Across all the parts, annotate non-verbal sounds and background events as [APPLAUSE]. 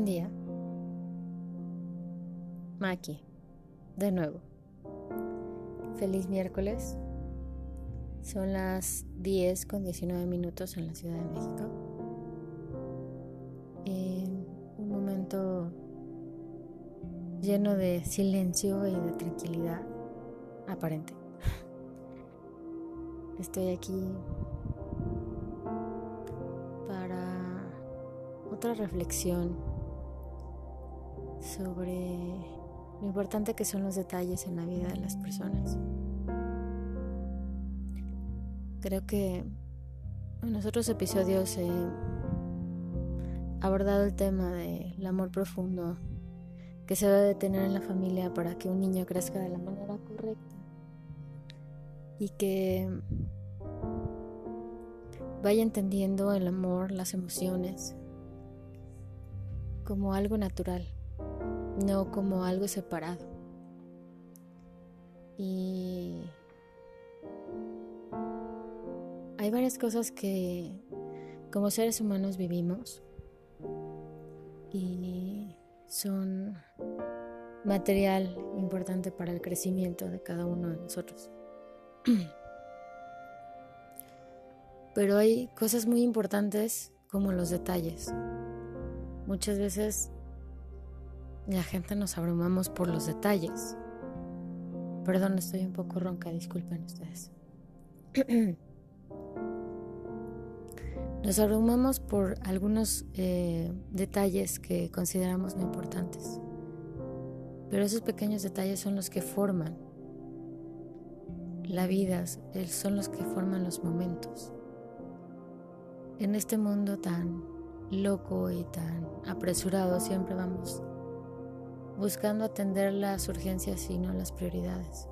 buen día. Maki, de nuevo. Feliz miércoles. Son las 10 con 19 minutos en la Ciudad de México. En un momento lleno de silencio y de tranquilidad aparente. Estoy aquí para otra reflexión sobre lo importante que son los detalles en la vida de las personas. Creo que en los otros episodios he abordado el tema del amor profundo que se debe tener en la familia para que un niño crezca de la manera correcta y que vaya entendiendo el amor, las emociones, como algo natural, no como algo separado. Y hay varias cosas que como seres humanos vivimos y son material importante para el crecimiento de cada uno de nosotros. [CLEARS THROAT] Pero hay cosas muy importantes como los detalles. Muchas veces la gente nos abrumamos por los detalles. Perdón, estoy un poco ronca, disculpen ustedes. [CLEARS THROAT] Nos abrumamos por algunos eh, detalles que consideramos no importantes. Pero esos pequeños detalles son los que forman la vida, son los que forman los momentos. En este mundo tan loco y tan apresurado siempre vamos buscando atender las urgencias y no las prioridades.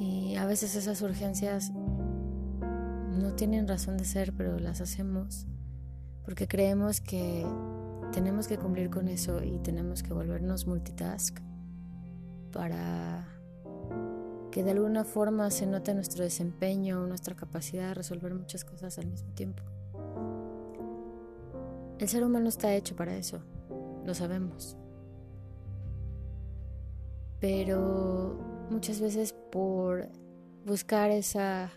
Y a veces esas urgencias no tienen razón de ser, pero las hacemos porque creemos que tenemos que cumplir con eso y tenemos que volvernos multitask para que de alguna forma se note nuestro desempeño, nuestra capacidad de resolver muchas cosas al mismo tiempo. El ser humano está hecho para eso, lo sabemos. Pero muchas veces por buscar esa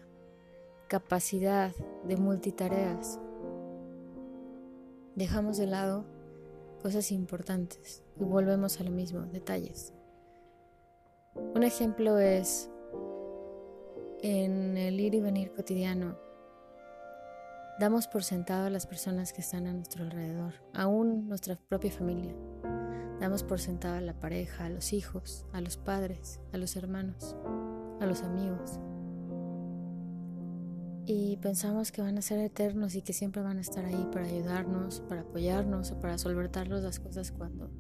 capacidad de multitareas, dejamos de lado cosas importantes y volvemos a lo mismo, detalles. Un ejemplo es en el ir y venir cotidiano. Damos por sentado a las personas que están a nuestro alrededor, aún nuestra propia familia. Damos por sentado a la pareja, a los hijos, a los padres, a los hermanos, a los amigos y pensamos que van a ser eternos y que siempre van a estar ahí para ayudarnos, para apoyarnos o para solventarnos las cosas cuando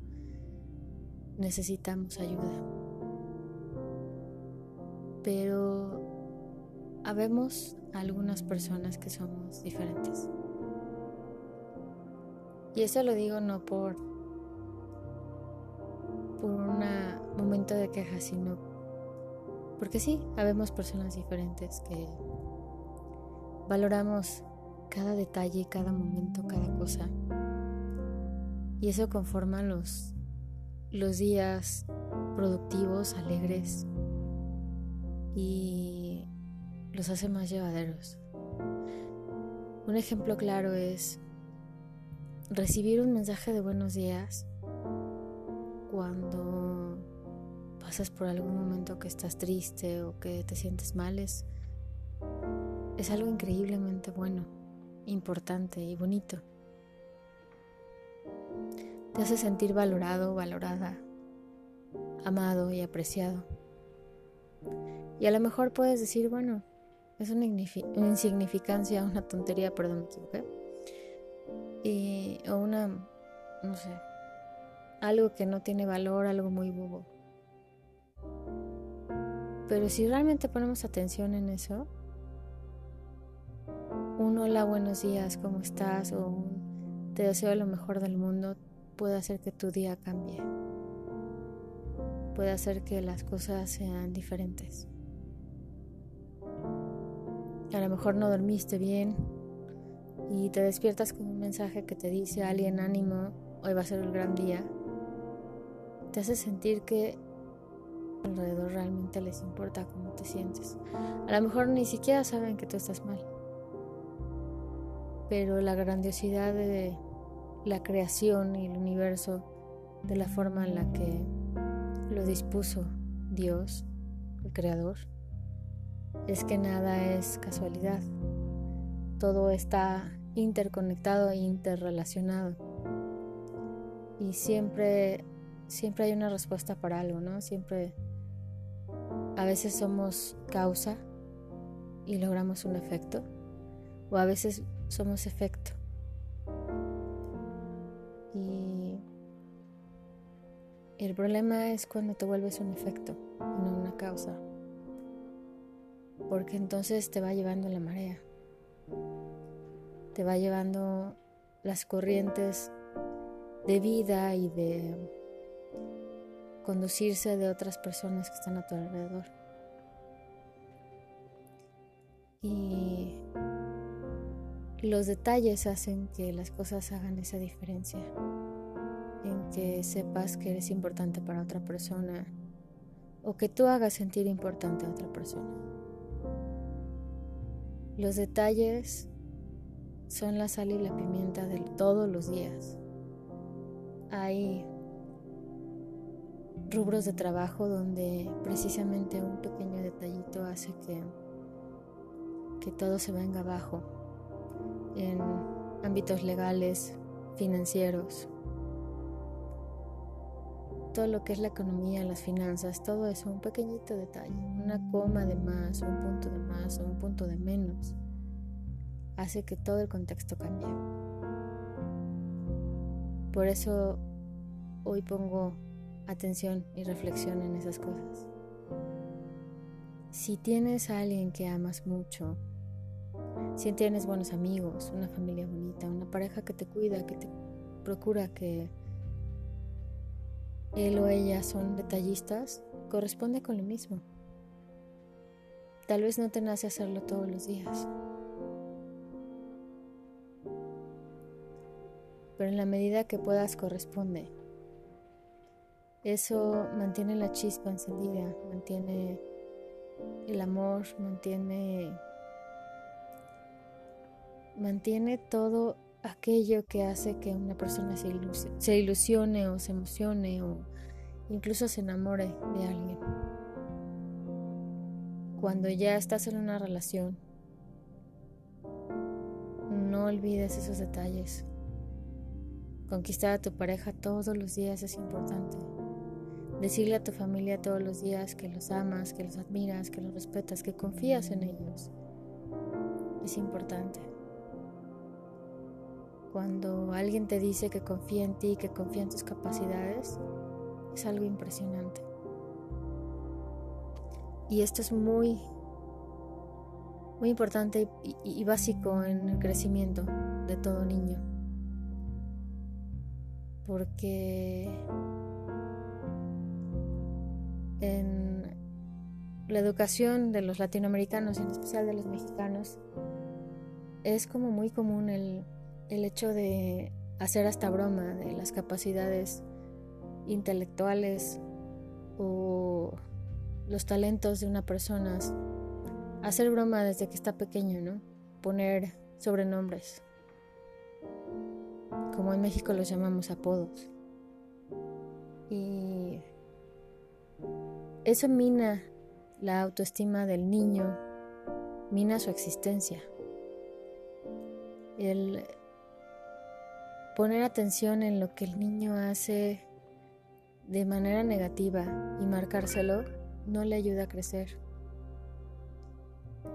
necesitamos ayuda. Pero habemos algunas personas que somos diferentes. Y eso lo digo no por por un momento de queja, sino porque sí, habemos personas diferentes que Valoramos cada detalle, cada momento, cada cosa. Y eso conforma los, los días productivos, alegres y los hace más llevaderos. Un ejemplo claro es recibir un mensaje de buenos días cuando pasas por algún momento que estás triste o que te sientes mal es es algo increíblemente bueno, importante y bonito. Te hace sentir valorado, valorada, amado y apreciado. Y a lo mejor puedes decir, bueno, es una, insignificancia, una tontería, perdón, me Y, o una, no sé, algo que no tiene valor, algo muy bobo. Pero si realmente ponemos atención en eso, un hola, buenos días, ¿cómo estás? o un te deseo lo mejor del mundo puede hacer que tu día cambie. Puede hacer que las cosas sean diferentes. A lo mejor no dormiste bien y te despiertas con un mensaje que te dice alguien ánimo, hoy va a ser el gran día, te hace sentir que alrededor realmente les importa cómo te sientes. A lo mejor ni siquiera saben que tú estás mal, pero la grandiosidad de la creación y el universo, de la forma en la que lo dispuso Dios, el Creador, es que nada es casualidad. Todo está interconectado e interrelacionado. Y siempre, siempre hay una respuesta para algo, ¿no? Siempre, a veces somos causa y logramos un efecto, o a veces somos efecto. Y el problema es cuando te vuelves un efecto, no una causa, porque entonces te va llevando la marea te va llevando las corrientes de vida y de conducirse de otras personas que están a tu alrededor. Y los detalles hacen que las cosas hagan esa diferencia, en que sepas que eres importante para otra persona o que tú hagas sentir importante a otra persona. Los detalles son la sal y la pimienta de todos los días. Hay rubros de trabajo donde precisamente un pequeño detallito hace que, que todo se venga abajo en ámbitos legales, financieros, todo lo que es la economía, las finanzas, todo eso, un pequeñito detalle, una coma de más, un punto de más o un punto de menos hace que todo el contexto cambie. Por eso hoy pongo atención y reflexión en esas cosas. Si tienes a alguien que amas mucho, si tienes buenos amigos, una familia bonita, una pareja que te cuida, que te procura que él o ella son detallistas, corresponde con lo mismo. Tal vez no te nace hacerlo todos los días, pero en la medida que puedas corresponde. Eso mantiene la chispa encendida, mantiene el amor, mantiene mantiene todo aquello que hace que una persona se, se ilusione o se emocione o incluso se enamore de alguien. Cuando ya estás en una relación, no olvides esos detalles. Conquistar a tu pareja todos los días es importante. Decirle a tu familia todos los días que los amas, que los admiras, que los respetas, que confías en ellos. Es importante. Cuando alguien te dice que confía en ti, que confía en tus capacidades, es algo impresionante. Y esto es muy, muy importante y, y básico en el crecimiento de todo niño porque en la educación de los latinoamericanos, en especial de los mexicanos, es como muy común el, el hecho de hacer hasta broma de las capacidades intelectuales o los talentos de una persona. Hacer broma desde que está pequeño, ¿no? Poner sobrenombres como en México los llamamos apodos. Y eso mina la autoestima del niño, mina su existencia. El poner atención en lo que el niño hace de manera negativa y marcárselo no le ayuda a crecer.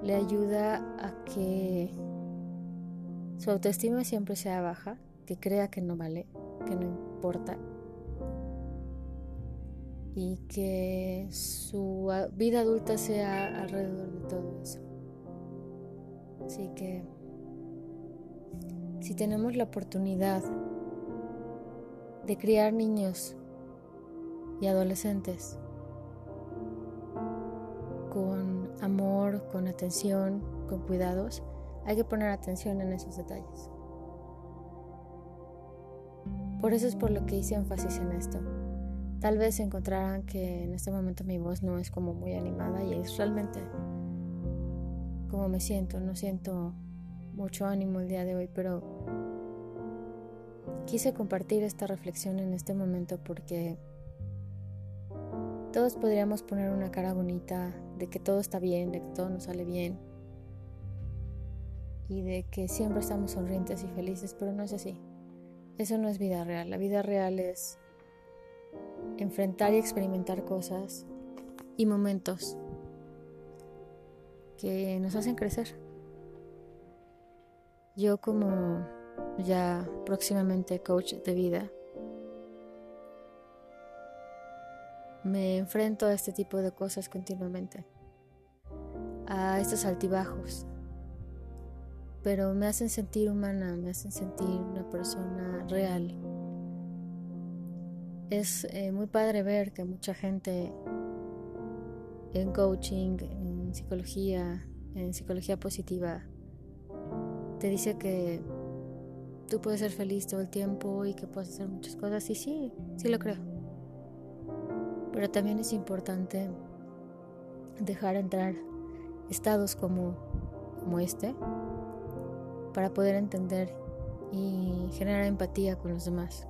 Le ayuda a que su autoestima siempre sea baja que crea que no vale, que no importa y que su vida adulta sea alrededor de todo eso. Así que si tenemos la oportunidad de criar niños y adolescentes con amor, con atención, con cuidados, hay que poner atención en esos detalles. Por eso es por lo que hice énfasis en esto. Tal vez encontrarán que en este momento mi voz no es como muy animada y es realmente como me siento. No siento mucho ánimo el día de hoy, pero quise compartir esta reflexión en este momento porque todos podríamos poner una cara bonita de que todo está bien, de que todo nos sale bien y de que siempre estamos sonrientes y felices, pero no es así. Eso no es vida real. La vida real es enfrentar y experimentar cosas y momentos que nos hacen crecer. Yo como ya próximamente coach de vida, me enfrento a este tipo de cosas continuamente, a estos altibajos, pero me hacen sentir humana, me hacen sentir una persona real. Es eh, muy padre ver que mucha gente en coaching, en psicología, en psicología positiva, te dice que tú puedes ser feliz todo el tiempo y que puedes hacer muchas cosas. Y sí, sí lo creo. Pero también es importante dejar entrar estados como, como este para poder entender y generar empatía con los demás.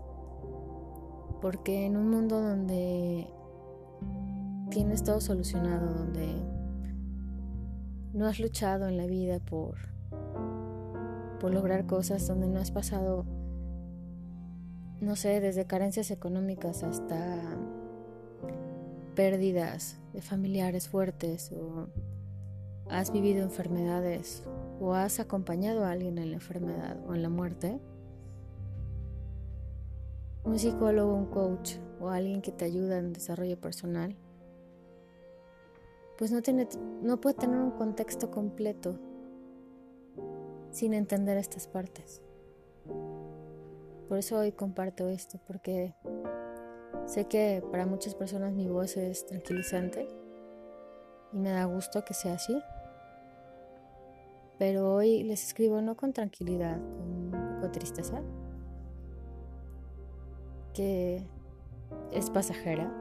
Porque en un mundo donde tienes todo solucionado, donde no has luchado en la vida por, por lograr cosas, donde no has pasado, no sé, desde carencias económicas hasta pérdidas de familiares fuertes o has vivido enfermedades o has acompañado a alguien en la enfermedad o en la muerte, un psicólogo, un coach o alguien que te ayuda en desarrollo personal, pues no, tiene, no puede tener un contexto completo sin entender estas partes. Por eso hoy comparto esto, porque sé que para muchas personas mi voz es tranquilizante y me da gusto que sea así. Pero hoy les escribo no con tranquilidad, con poco tristeza, que es pasajera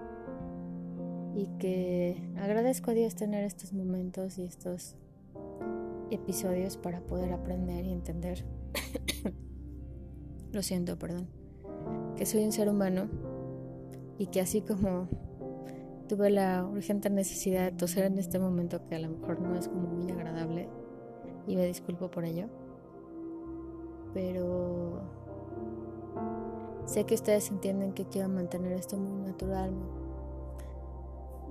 y que agradezco a Dios tener estos momentos y estos episodios para poder aprender y entender. Lo siento, perdón. Que soy un ser humano y que así como tuve la urgente necesidad de toser en este momento que a lo mejor no es como muy agradable, y me disculpo por ello. Pero sé que ustedes entienden que quiero mantener esto muy natural,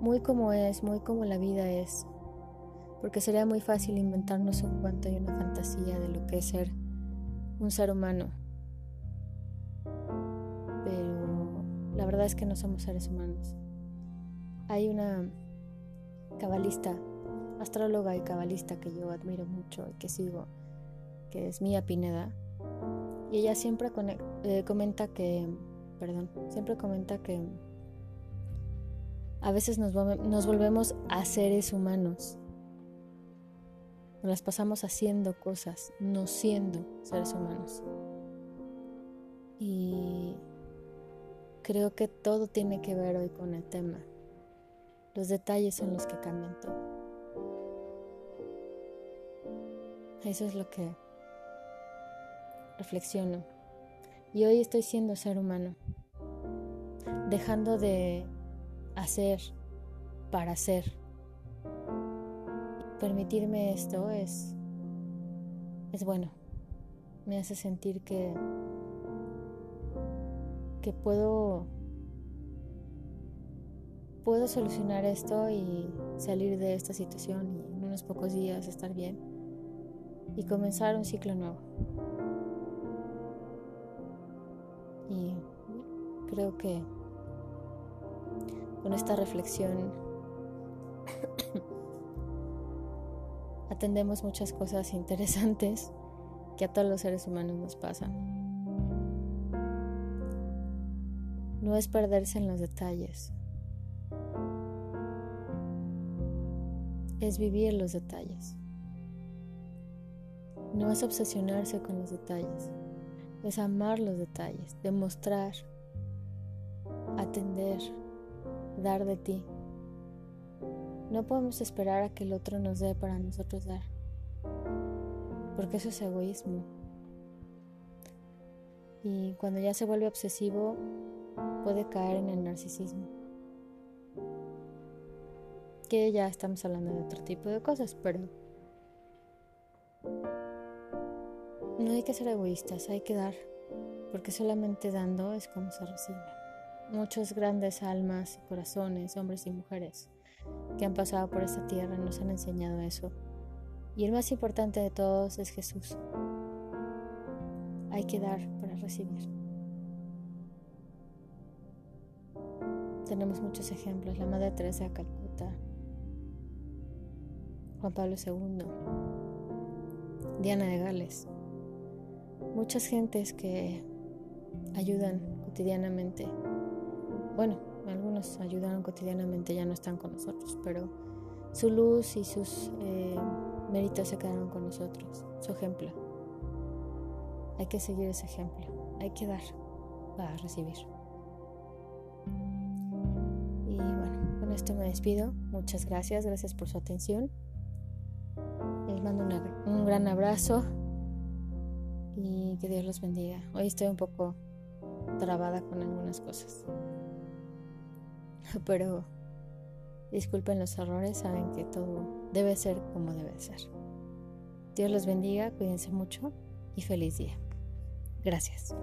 muy como es, muy como la vida es. Porque sería muy fácil inventarnos un cuento y una fantasía de lo que es ser un ser humano. Pero la verdad es que no somos seres humanos. Hay una cabalista astróloga y cabalista que yo admiro mucho y que sigo, que es Mía Pineda. Y ella siempre eh, comenta que, perdón, siempre comenta que a veces nos, nos volvemos a seres humanos. Nos las pasamos haciendo cosas, no siendo seres humanos. Y creo que todo tiene que ver hoy con el tema. Los detalles son los que cambian todo. Eso es lo que reflexiono. Y hoy estoy siendo ser humano, dejando de hacer para ser. Permitirme esto es es bueno. Me hace sentir que que puedo puedo solucionar esto y salir de esta situación y en unos pocos días estar bien y comenzar un ciclo nuevo. Y creo que con esta reflexión atendemos muchas cosas interesantes que a todos los seres humanos nos pasan. No es perderse en los detalles, es vivir los detalles. No es obsesionarse con los detalles, es amar los detalles, demostrar, atender, dar de ti. No podemos esperar a que el otro nos dé para nosotros dar, porque eso es egoísmo. Y cuando ya se vuelve obsesivo, puede caer en el narcisismo. Que ya estamos hablando de otro tipo de cosas, pero no hay que ser egoístas, hay que dar, porque solamente dando es como se recibe. Muchos grandes almas y corazones, hombres y mujeres, que han pasado por esta tierra nos han enseñado eso. Y el más importante de todos es Jesús. Hay que dar para recibir. Tenemos muchos ejemplos. La Madre Teresa de Calcuta, Juan Pablo II, Diana de Gales. Muchas gentes que ayudan cotidianamente. Bueno, algunos ayudaron cotidianamente, ya no están con nosotros, pero su luz y sus eh, méritos se quedaron con nosotros, su ejemplo. Hay que seguir ese ejemplo, hay que dar para recibir. Y bueno, con esto me despido. Muchas gracias, gracias por su atención. Les mando un gran abrazo y que Dios los bendiga. Hoy estoy un poco trabada con algunas cosas, [LAUGHS] pero disculpen los errores, saben que todo debe ser como debe ser. Dios los bendiga, cuídense mucho y feliz día. Gracias.